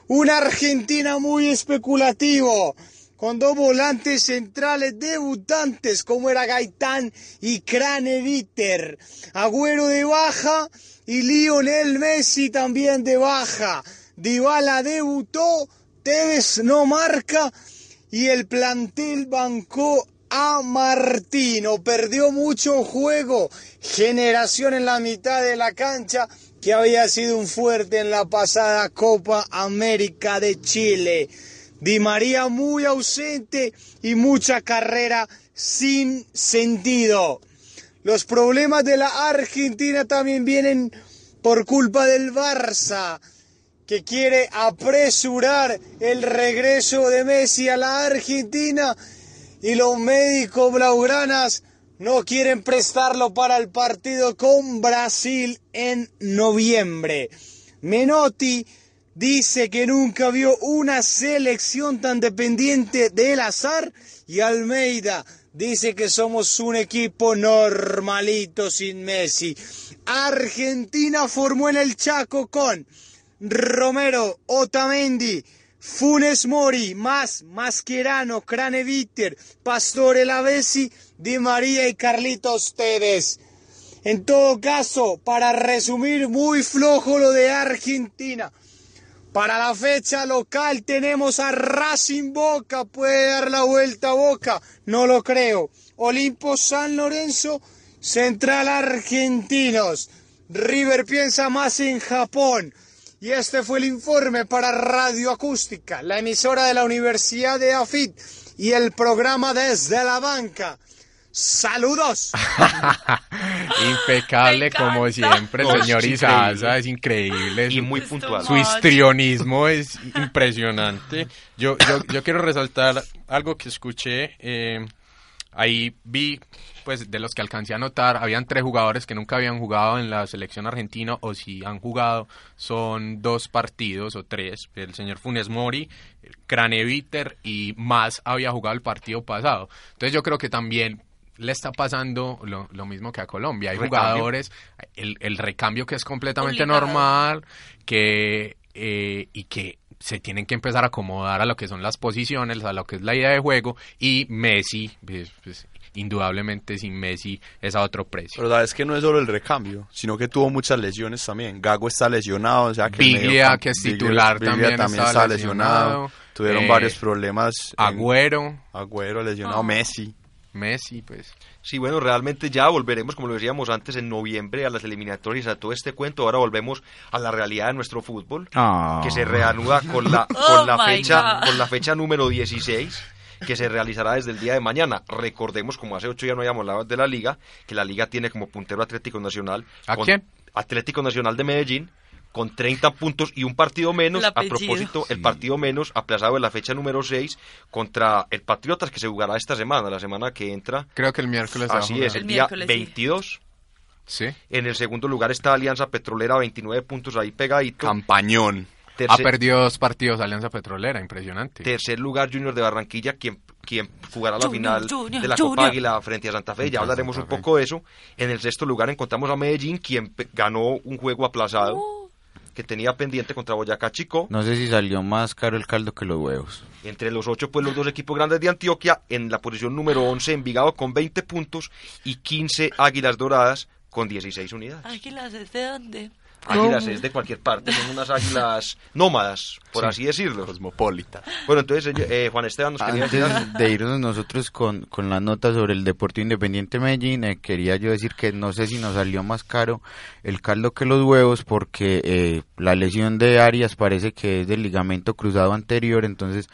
Una Argentina muy especulativo, con dos volantes centrales debutantes como era Gaitán y Craneviter. Agüero de baja y Lionel Messi también de baja. Dybala debutó, Tevez no marca y el plantel bancó a Martino. Perdió mucho juego, generación en la mitad de la cancha que había sido un fuerte en la pasada Copa América de Chile. Di María muy ausente y mucha carrera sin sentido. Los problemas de la Argentina también vienen por culpa del Barça, que quiere apresurar el regreso de Messi a la Argentina y los médicos blaugranas no quieren prestarlo para el partido con Brasil en noviembre. Menotti dice que nunca vio una selección tan dependiente del azar y Almeida dice que somos un equipo normalito sin Messi. Argentina formó en el Chaco con Romero, Otamendi, Funes Mori, más Mascherano, Craneviter, Pastore Lavesi, Di María y Carlitos Tevez. En todo caso, para resumir, muy flojo lo de Argentina. Para la fecha local tenemos a Racing Boca, puede dar la vuelta a Boca, no lo creo. Olimpo San Lorenzo, Central Argentinos. River piensa más en Japón. Y este fue el informe para Radio Acústica, la emisora de la Universidad de AFIT y el programa Desde la Banca. ¡Saludos! Impecable como siempre, No, señor es Izaza, increíble. es increíble. Y muy puntual. Su histrionismo es impresionante. Yo, yo, yo quiero resaltar algo que escuché. eh, ahí vi, pues, de los que alcancé a notar, habían tres jugadores que nunca habían jugado en la selección argentina, o si han jugado, son dos partidos o tres. El señor Funes Mori, Craneviter y más había jugado el partido pasado. Entonces yo creo que también le está pasando lo, lo mismo que a Colombia. Hay Recambio. jugadores, el, el recambio que es completamente Obligado. normal, que eh, y que se tienen que empezar a acomodar a lo que son las posiciones, a lo que es la idea de juego, y Messi, pues, pues, indudablemente sin Messi es a otro precio. Pero sabes que no es solo el recambio, sino que tuvo muchas lesiones también. Gago está lesionado, o sea que Biglia, que es Biglia- titular, Biglia también también está lesionado. lesionado. Tuvieron Eh, varios problemas. en- Agüero, Agüero lesionado, Oh. Messi. Messi, pues. Sí, bueno, realmente ya volveremos, como lo decíamos antes, en noviembre a las eliminatorias, a todo este cuento. Ahora volvemos a la realidad de nuestro fútbol, Ah. que se reanuda con la, Oh con la my fecha, God. con la fecha número 16 que se realizará desde el día de mañana. Recordemos, como hace ocho días no habíamos hablado de la liga, que la liga tiene como puntero Atlético Nacional. ¿A con- quién? Atlético Nacional de Medellín con 30 puntos y un partido menos. A propósito, el partido menos aplazado en la fecha número 6 contra el Patriotas que se jugará esta semana, la semana que entra. Creo que el miércoles Así es, el, El día miércoles, sí. 22. Sí. En el segundo lugar está Alianza Petrolera, 29 puntos ahí pegadito. Campañón. Ha perdido dos partidos Alianza Petrolera, impresionante. tercer lugar Junior de Barranquilla, quien, quien jugará la Junior, final Junior, de la Junior. Copa Águila frente a Santa Fe. Ya hablaremos un poco de eso. En el sexto lugar encontramos a Medellín, quien ganó un juego aplazado Uh, que tenía pendiente contra Boyacá Chico. No sé si salió más caro el caldo que los huevos. Entre los ocho, pues los dos equipos grandes de Antioquia. En la posición número 11, Envigado con 20 puntos y 15 Águilas Doradas con 16 unidades. Águilas, ¿desde dónde? Águilas es de cualquier parte, son unas águilas nómadas, por Sí. así decirlo. Cosmopolita. Bueno, entonces eh, Juan Esteban nos quería decir algo. Antes de irnos nosotros con, con la nota sobre el Deportivo Independiente Medellín, eh, quería yo decir que no sé si nos salió más caro el caldo que los huevos porque eh, la lesión de Arias parece que es del ligamento cruzado anterior, entonces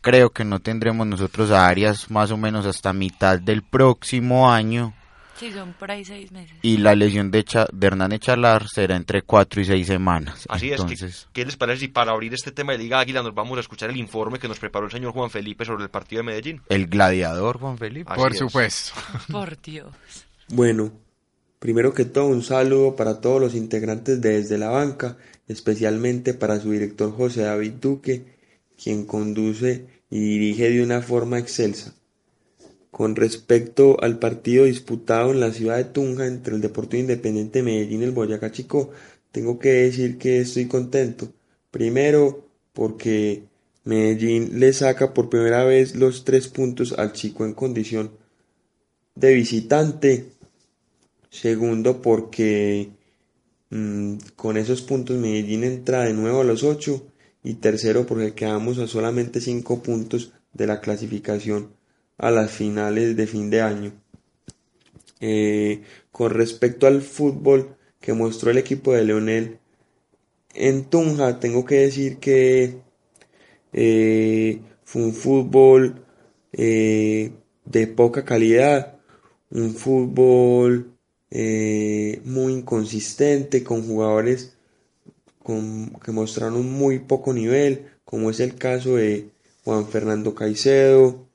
creo que no tendremos nosotros a Arias más o menos hasta mitad del próximo año Sí, son por ahí seis meses. y la lesión de, Cha- de Hernán Echalar será entre cuatro y seis semanas. Así entonces, es, ¿qué, qué les parece si para abrir este tema de Liga Águila nos vamos a escuchar el informe que nos preparó el señor Juan Felipe sobre el partido de Medellín? el gladiador Juan Felipe. Así Por es. supuesto. Por Dios. Bueno, primero que todo un saludo para todos los integrantes de Desde la Banca, especialmente para su director José David Duque, quien conduce y dirige de una forma excelsa. Con respecto al partido disputado en la ciudad de Tunja entre el Deportivo Independiente Medellín y el Boyacá Chico, tengo que decir que estoy contento. Primero, porque Medellín le saca por primera vez los tres puntos al Chico en condición de visitante. Segundo, porque mm, con esos puntos Medellín entra de nuevo a los ocho. Y tercero, porque quedamos a solamente cinco puntos de la clasificación a las finales de fin de año. Eh, con respecto al fútbol que mostró el equipo de Leonel en Tunja, tengo que decir que eh, fue un fútbol eh, de poca calidad, un fútbol muy inconsistente, con jugadores que mostraron muy poco nivel, como es el caso de Juan Fernando Caicedo,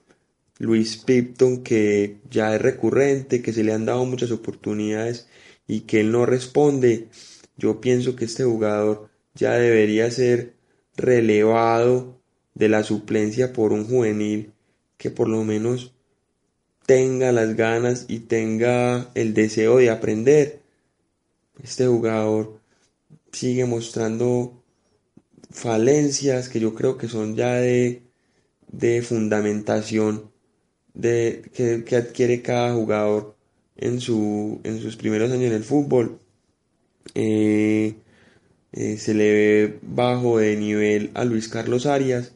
Luis Pipton, que ya es recurrente, que se le han dado muchas oportunidades y que él no responde. Yo pienso que este jugador ya debería ser relevado de la suplencia por un juvenil que por lo menos tenga las ganas y tenga el deseo de aprender. Este jugador sigue mostrando falencias que yo creo que son ya de, de fundamentación de, que, adquiere cada jugador en, su, en sus primeros años en el fútbol. Eh, eh, se le ve bajo de nivel a Luis Carlos Arias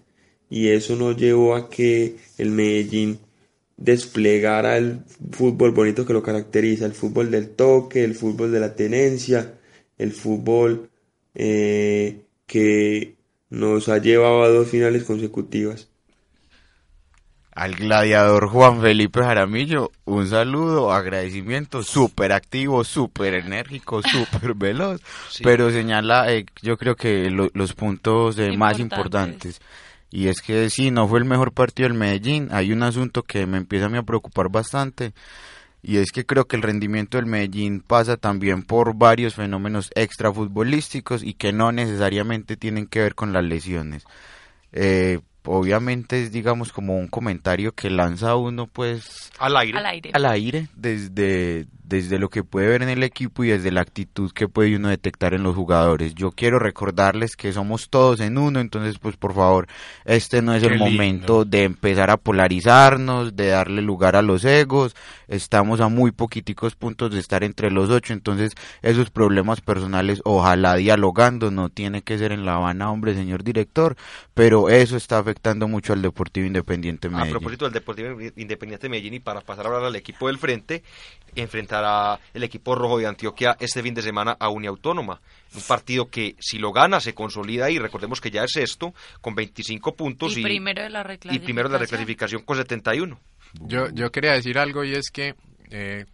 y eso no llevó a que el Medellín desplegara el fútbol bonito que lo caracteriza, el fútbol del toque, el fútbol de la tenencia, el fútbol eh, que nos ha llevado a dos finales consecutivas. Al gladiador Juan Felipe Jaramillo, un saludo, agradecimiento, súper activo, súper enérgico, súper veloz, Sí. pero señala eh, yo creo que lo- los puntos eh, más Importantes. importantes. Y es que sí, no fue el mejor partido del Medellín, hay un asunto que me empieza a mí a preocupar bastante, y es que creo que el rendimiento del Medellín pasa también por varios fenómenos extrafutbolísticos y que no necesariamente tienen que ver con las lesiones. Eh, obviamente es digamos como un comentario que lanza uno pues Al aire. Al aire. al aire desde, desde lo que puede ver en el equipo y desde la actitud que puede uno detectar en los jugadores. Yo quiero recordarles que somos todos en uno, entonces pues por favor, este no es Qué el lindo. momento de empezar a polarizarnos, de darle lugar a los egos. Estamos a muy poquiticos puntos de estar entre los ocho, entonces esos problemas personales, ojalá dialogando, no tiene que ser en La Habana, hombre, señor director, pero eso está afectando mucho al Deportivo Independiente A Medellín. propósito del Deportivo Independiente de Medellín y para pasar ahora al equipo del frente, enfrentará el equipo rojo de Antioquia este fin de semana a Uniautónoma. Un partido que si lo gana se consolida y recordemos que ya es sexto con 25 puntos Y y, primero de la y primero de la reclasificación. reclasificación con 71. Yo, yo quería decir algo y es que eh,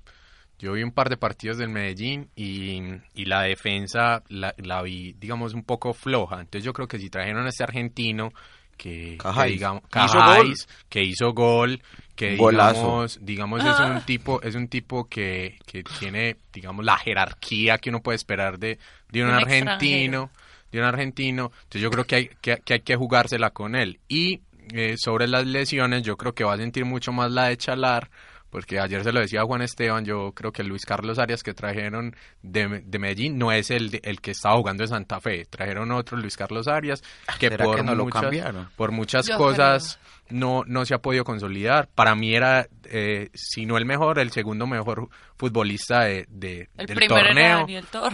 yo vi un par de partidos del Medellín y, y la defensa la, la vi, digamos, un poco floja. Entonces yo creo que si trajeron a este argentino que, digamos, Que hizo Cajáis, que hizo gol, que Golazo. digamos, digamos es un tipo, es un tipo que, que tiene, digamos, la jerarquía que uno puede esperar de, de un Un argentino, de un argentino. Entonces yo creo que hay que, que hay que jugársela con él. Y eh, sobre las lesiones, yo creo que va a sentir mucho más la de Chalar, porque ayer se lo decía a Juan Esteban, yo creo que Luis Carlos Arias que trajeron de, de Medellín no es el, de- el que estaba jugando en Santa Fe, trajeron otro Luis Carlos Arias que ¿Será por que no lo muchas, cambiaron? por muchas Yo cosas no, no se ha podido consolidar. Para mí era, eh, si no el mejor, el segundo mejor futbolista de, de- El del torneo.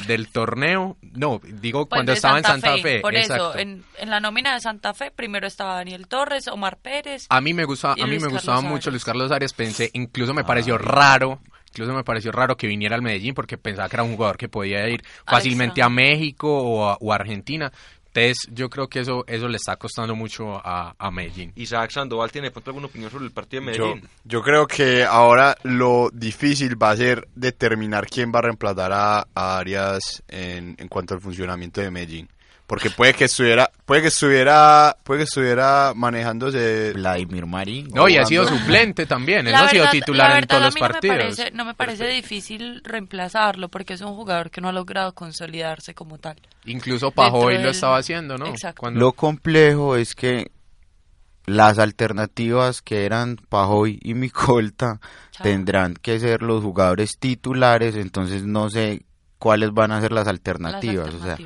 Del torneo, no, digo Pues cuando estaba en Santa Fe. Por exacto. eso, en, en la nómina de Santa Fe primero estaba Daniel Torres, Omar Pérez. A mí me gusta, a mí Luis me Carlos gustaba Arias. mucho Luis Carlos Arias, pensé, incluso me pareció raro, incluso me pareció raro que viniera al Medellín porque pensaba que era un jugador que podía ir fácilmente a México o a, o a Argentina. Entonces, yo creo que eso eso le está costando mucho a, a Medellín. Isaac Sandoval tiene de pronto alguna opinión sobre el partido de Yo, Medellín. yo creo que ahora lo difícil va a ser determinar quién va a reemplazar a, a Arias en, en cuanto al funcionamiento de Medellín. Porque puede que estuviera, puede que estuviera, puede que estuviera manejándose Vladimir Marín. No, y ha sido suplente también, él La no ha sido titular la en todos los a mí no me partidos. parece- No me parece difícil reemplazarlo porque es un jugador que no ha logrado consolidarse como tal. Incluso Pajoy lo estaba haciendo, ¿no? Exacto. Cuando- Lo complejo es que las alternativas que eran Pajoy y Micolta Chao. tendrán que ser los jugadores titulares, entonces no sé cuáles van a ser las Las alternativas. o sea,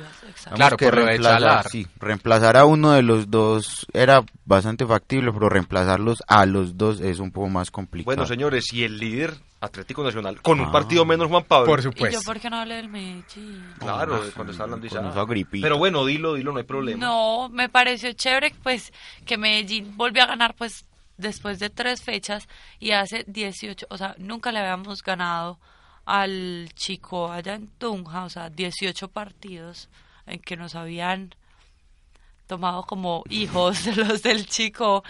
Claro, que reemplazar, sí, reemplazar a uno de los dos era bastante factible, pero reemplazarlos a los dos es un poco más complicado. Bueno, señores, y el líder Atlético Nacional, con un Ah. partido menos Juan Pablo. Por ¿Y yo supuesto. por qué no hablé del Medellín? Claro, cuando está hablando con Isaac. esa gripita. Pero bueno, dilo, dilo, no hay problema. No, me pareció chévere pues que Medellín volvió a ganar pues después de tres fechas y hace 18, o sea, nunca le habíamos ganado al chico allá en Tunja, o sea, 18 partidos en que nos habían tomado como hijos de los del chico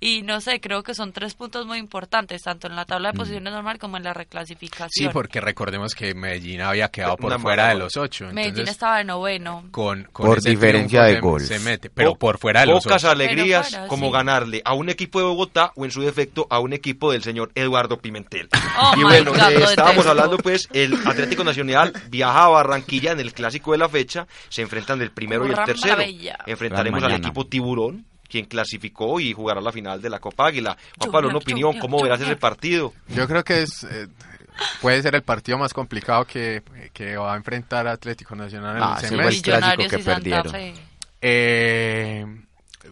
y no sé, creo que son tres puntos muy importantes, tanto en la tabla de posiciones normal como en la reclasificación. Sí, porque recordemos que Medellín había quedado por fuera de los ocho. Medellín Entonces, estaba de noveno. con, con Por diferencia de gol. Se mete, pero Po- por fuera de los Pocas ocho. alegrías Pero fuera, como sí. ganarle a un equipo de Bogotá o en su defecto a un equipo del señor Eduardo Pimentel. Oh y bueno, God, eh, estábamos hablando pues, el Atlético Nacional viaja a Barranquilla en el clásico de la fecha, se enfrentan del primero y el tercero. maravilla. Gran al equipo Tiburón, quien clasificó y jugará la final de la Copa Águila. Juan Pablo, una opinión, ¿cómo verás ese partido? Yo creo que es eh, puede ser el partido más complicado que, que va a enfrentar Atlético Nacional en Ah, el ese fue el semestre. clásico que perdieron. Eh,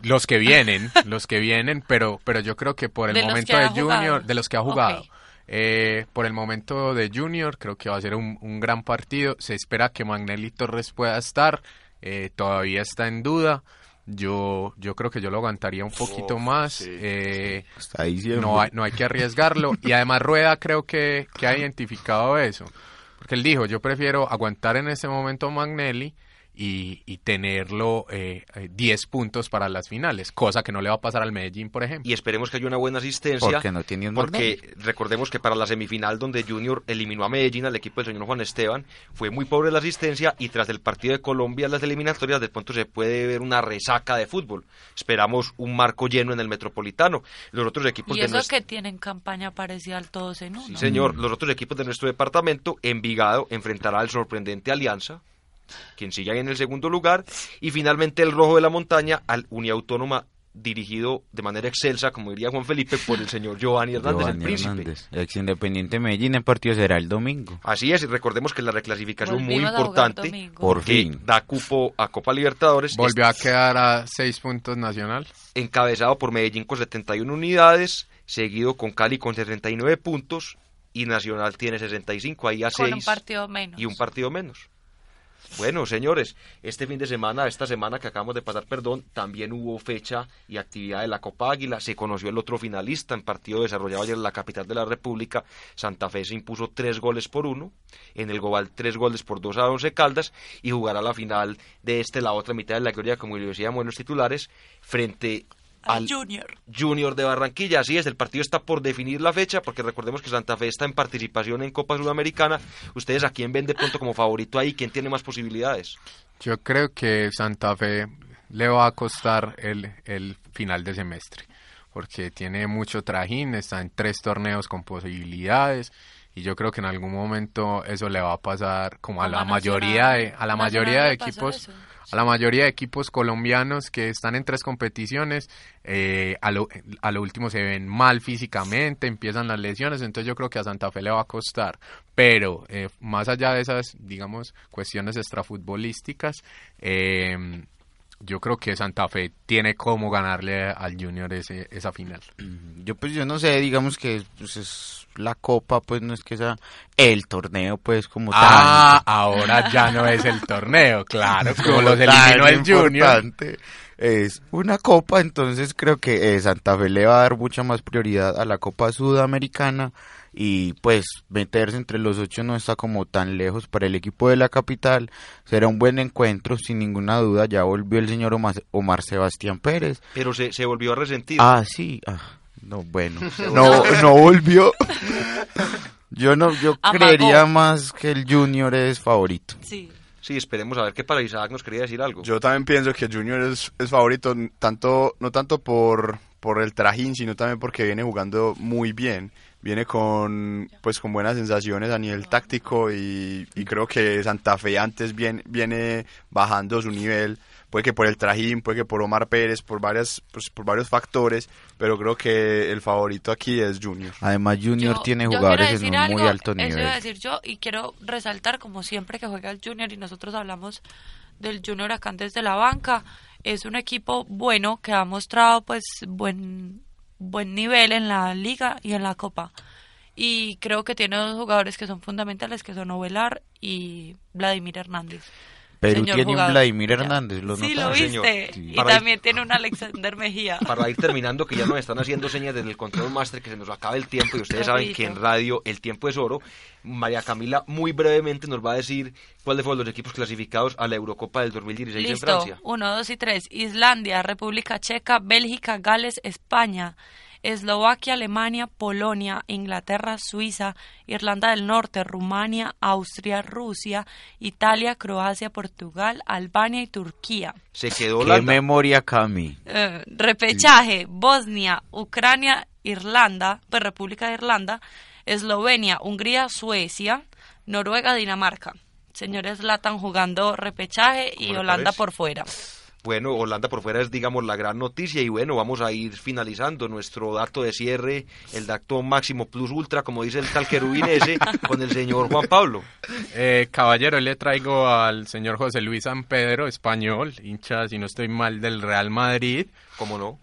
los que vienen, los que vienen, pero pero yo creo que por el De momento de Junior, jugado. de los que ha jugado, eh, por el momento de Junior, creo que va a ser un, un gran partido. Se espera que Magnelli Torres pueda estar, eh, todavía está en duda. Yo yo creo que yo lo aguantaría un poquito más. eh, Hasta ahí no hay, no hay que arriesgarlo. Y además Rueda creo que, que ha identificado eso. Porque él dijo, yo prefiero aguantar en ese momento Magnelli y, y tenerlo eh, eh, 10 puntos para las finales, cosa que no le va a pasar al Medellín, por ejemplo. Y esperemos que haya una buena asistencia. Porque no tiene un Porque recordemos que para la semifinal donde Junior eliminó a Medellín al equipo del señor Juan Esteban, fue muy pobre la asistencia y tras el partido de Colombia, las eliminatorias, de pronto se puede ver una resaca de fútbol. Esperamos un marco lleno en el Metropolitano. Los otros equipos Y de eso nuestro... que tienen campaña parecida al todos en uno. Sí, señor, los otros equipos de nuestro departamento, Envigado enfrentará al sorprendente Alianza, quien sigue ahí en el segundo lugar, y finalmente el Rojo de la Montaña al Uniautónoma dirigido de manera excelsa, como diría Juan Felipe, por el señor Giovanni Hernández, el Giovanni príncipe. Hernández, ex Independiente Medellín, el partido será el domingo. Así es, y recordemos que la reclasificación muy Volvimos importante. Por fin. da cupo a Copa Libertadores, Volvió a quedar a seis puntos Nacional. encabezado por Medellín con 71 unidades, seguido con Cali con 69 puntos y Nacional tiene 65, ahí a Con 6 un partido menos. y un partido menos. Bueno, señores, este fin de semana, esta semana que acabamos de pasar, perdón, también hubo fecha y actividad de la Copa Águila. Se conoció el otro finalista en partido desarrollado ayer en la capital de la República. Santa Fe se impuso tres goles por uno. En el Global, tres goles por dos a Once Caldas. Y jugará la final de este, la otra mitad de la gloria, como lo decíamos en los titulares, frente Al al Junior. Junior de Barranquilla. Así es, el partido está por definir la fecha, porque recordemos que Santa Fe está en participación en Copa Sudamericana. ¿Ustedes a quién ven de pronto como favorito ahí? ¿Quién tiene más posibilidades? Yo creo que Santa Fe le va a costar el, el final de semestre, porque tiene mucho trajín, está en tres torneos con posibilidades y yo creo que en algún momento eso le va a pasar como a la mayoría de a la mayoría de equipos eso. A la mayoría de equipos colombianos que están en tres competiciones eh, a, lo, último se ven mal físicamente empiezan las lesiones entonces yo creo que a Santa Fe le va a costar. Pero eh, más allá de esas digamos cuestiones extrafutbolísticas eh, yo creo que Santa Fe tiene como ganarle al Junior ese, esa final. Yo pues yo no sé, digamos que pues, es la copa, pues no es que sea el torneo, pues como Ah, ahora ya no es el torneo, claro, como los eliminó el Junior. Es una copa, entonces creo que eh, Santa Fe le va a dar mucha más prioridad a la Copa Sudamericana y pues meterse entre los ocho no está como tan lejos para el equipo de la capital. Será un buen encuentro, sin ninguna duda. Ya volvió el señor Omar, Omar Sebastián Pérez. Pero se, se volvió a resentir. Ah, sí. Ah, no, bueno. No, no volvió. Yo no, yo Amagó. creería más que el Junior es favorito. Sí. Sí, esperemos a ver qué para Isaac nos quería decir algo. Yo también pienso que Junior es, es favorito, tanto no tanto por, por el trajín, sino también porque viene jugando muy bien. Viene con pues con buenas sensaciones a nivel táctico y, y creo que Santa Fe antes viene, viene bajando su nivel. Puede que por el trajín, puede que por Omar Pérez, por varias pues, por varios factores, pero creo que el favorito aquí es Junior. Además, Junior Yo- tiene jugadores en un muy alto Eso iba a nivel. decir yo y quiero resaltar como siempre que juega el Junior y nosotros hablamos del Junior acá desde la banca, es un equipo bueno que ha mostrado pues buen buen nivel en la liga y en la copa. Y creo que tiene dos jugadores que son fundamentales que son Ovelar y Vladimir Hernández. Perú Señor tiene un jugador. Vladimir Ya. Hernández, ¿lo Sí, lo? Señor. viste. Sí. Y Para ir- también tiene un Alexander Mejía. Para ir terminando, que ya nos están haciendo señas desde el control master que se nos acaba el tiempo y ustedes saben que en radio el tiempo es oro. María Camila muy brevemente nos va a decir cuáles fueron los equipos clasificados a la Eurocopa del 2016 en Listo, Francia. uno, dos y tres. Islandia, República Checa, Bélgica, Gales, España, Eslovaquia, Alemania, Polonia, Inglaterra, Suiza, Irlanda del Norte, Rumania, Austria, Rusia, Italia, Croacia, Portugal, Albania y Turquía. Se quedó Qué Holanda. memoria, Cami. Eh, repechaje, Bosnia, Ucrania, Irlanda, pues República de Irlanda, Eslovenia, Hungría, Suecia, Noruega, Dinamarca. Señores Latan jugando repechaje y ¿Cómo le Holanda por fuera. Bueno, Holanda por fuera es, digamos, la gran noticia y bueno, vamos a ir finalizando nuestro dato de cierre, el dato máximo plus ultra, como dice el tal querubín ese, con el señor Juan Pablo. Eh, caballero, le traigo al señor José Luis San Pedro, español, hincha, si no estoy mal, del Real Madrid. ¿Cómo no?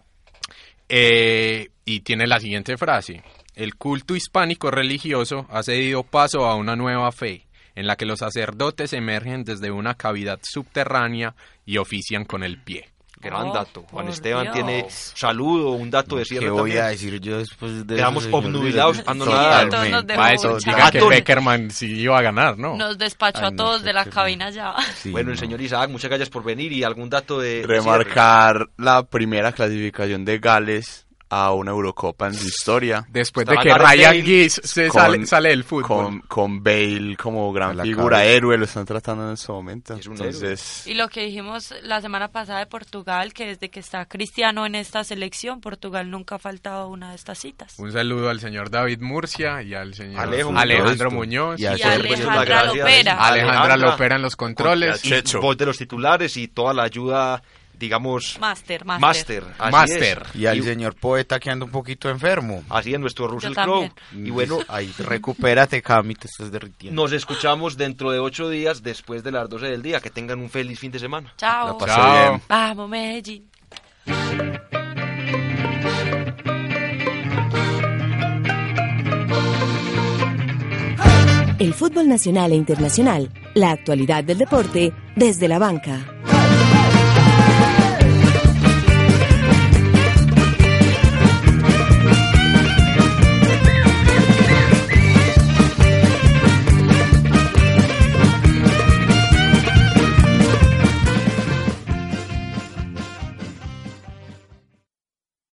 Eh, y tiene la siguiente frase. El culto hispánico religioso ha cedido paso a una nueva fe, en la que los sacerdotes emergen desde una cavidad subterránea y ofician con el pie. Gran Oh, dato. Juan Esteban Dios. tiene saludo, un dato de cierre ¿Qué voy también. a decir yo después de Quedamos obnubilados. Sí, Para eso, diga que Atón. Peckerman sí iba a ganar, ¿no? Nos despachó Ay, a todos de la cabina ya. Sí, Bueno, el no. señor Isaac, muchas gracias por venir y algún dato de... de Remarcar la primera clasificación de Gales a una Eurocopa en su historia. Después de Estaba que Gareth Ryan Giggs se con- sale, sale del fútbol. Con, con Bale como gran A la figura, cabeza. héroe, lo están tratando en este momento. Es un Entonces, Y lo que dijimos la semana pasada de Portugal, que desde que está Cristiano en esta selección, Portugal nunca ha faltado una de estas citas. Un saludo al señor David Murcia y al señor Alejo Alejandro Muñoz. Muñoz. Y a Y. Pues, Alejandra. Lopera. Alejandra. Lopera en los controles. Con- y voz de los titulares y toda la ayuda digamos, Master, master. Master, así Master. es. Y al señor poeta que anda un poquito enfermo. Así es, nuestro Russell Crowe. también. Y bueno, Ahí, recupérate, Cami, te estás derritiendo. nos escuchamos dentro de ocho días después de las 12 del día. Que tengan un feliz fin de semana. Chao. La Chao. bien. Vamos, Medellín. El fútbol nacional e internacional, la actualidad del deporte desde la banca.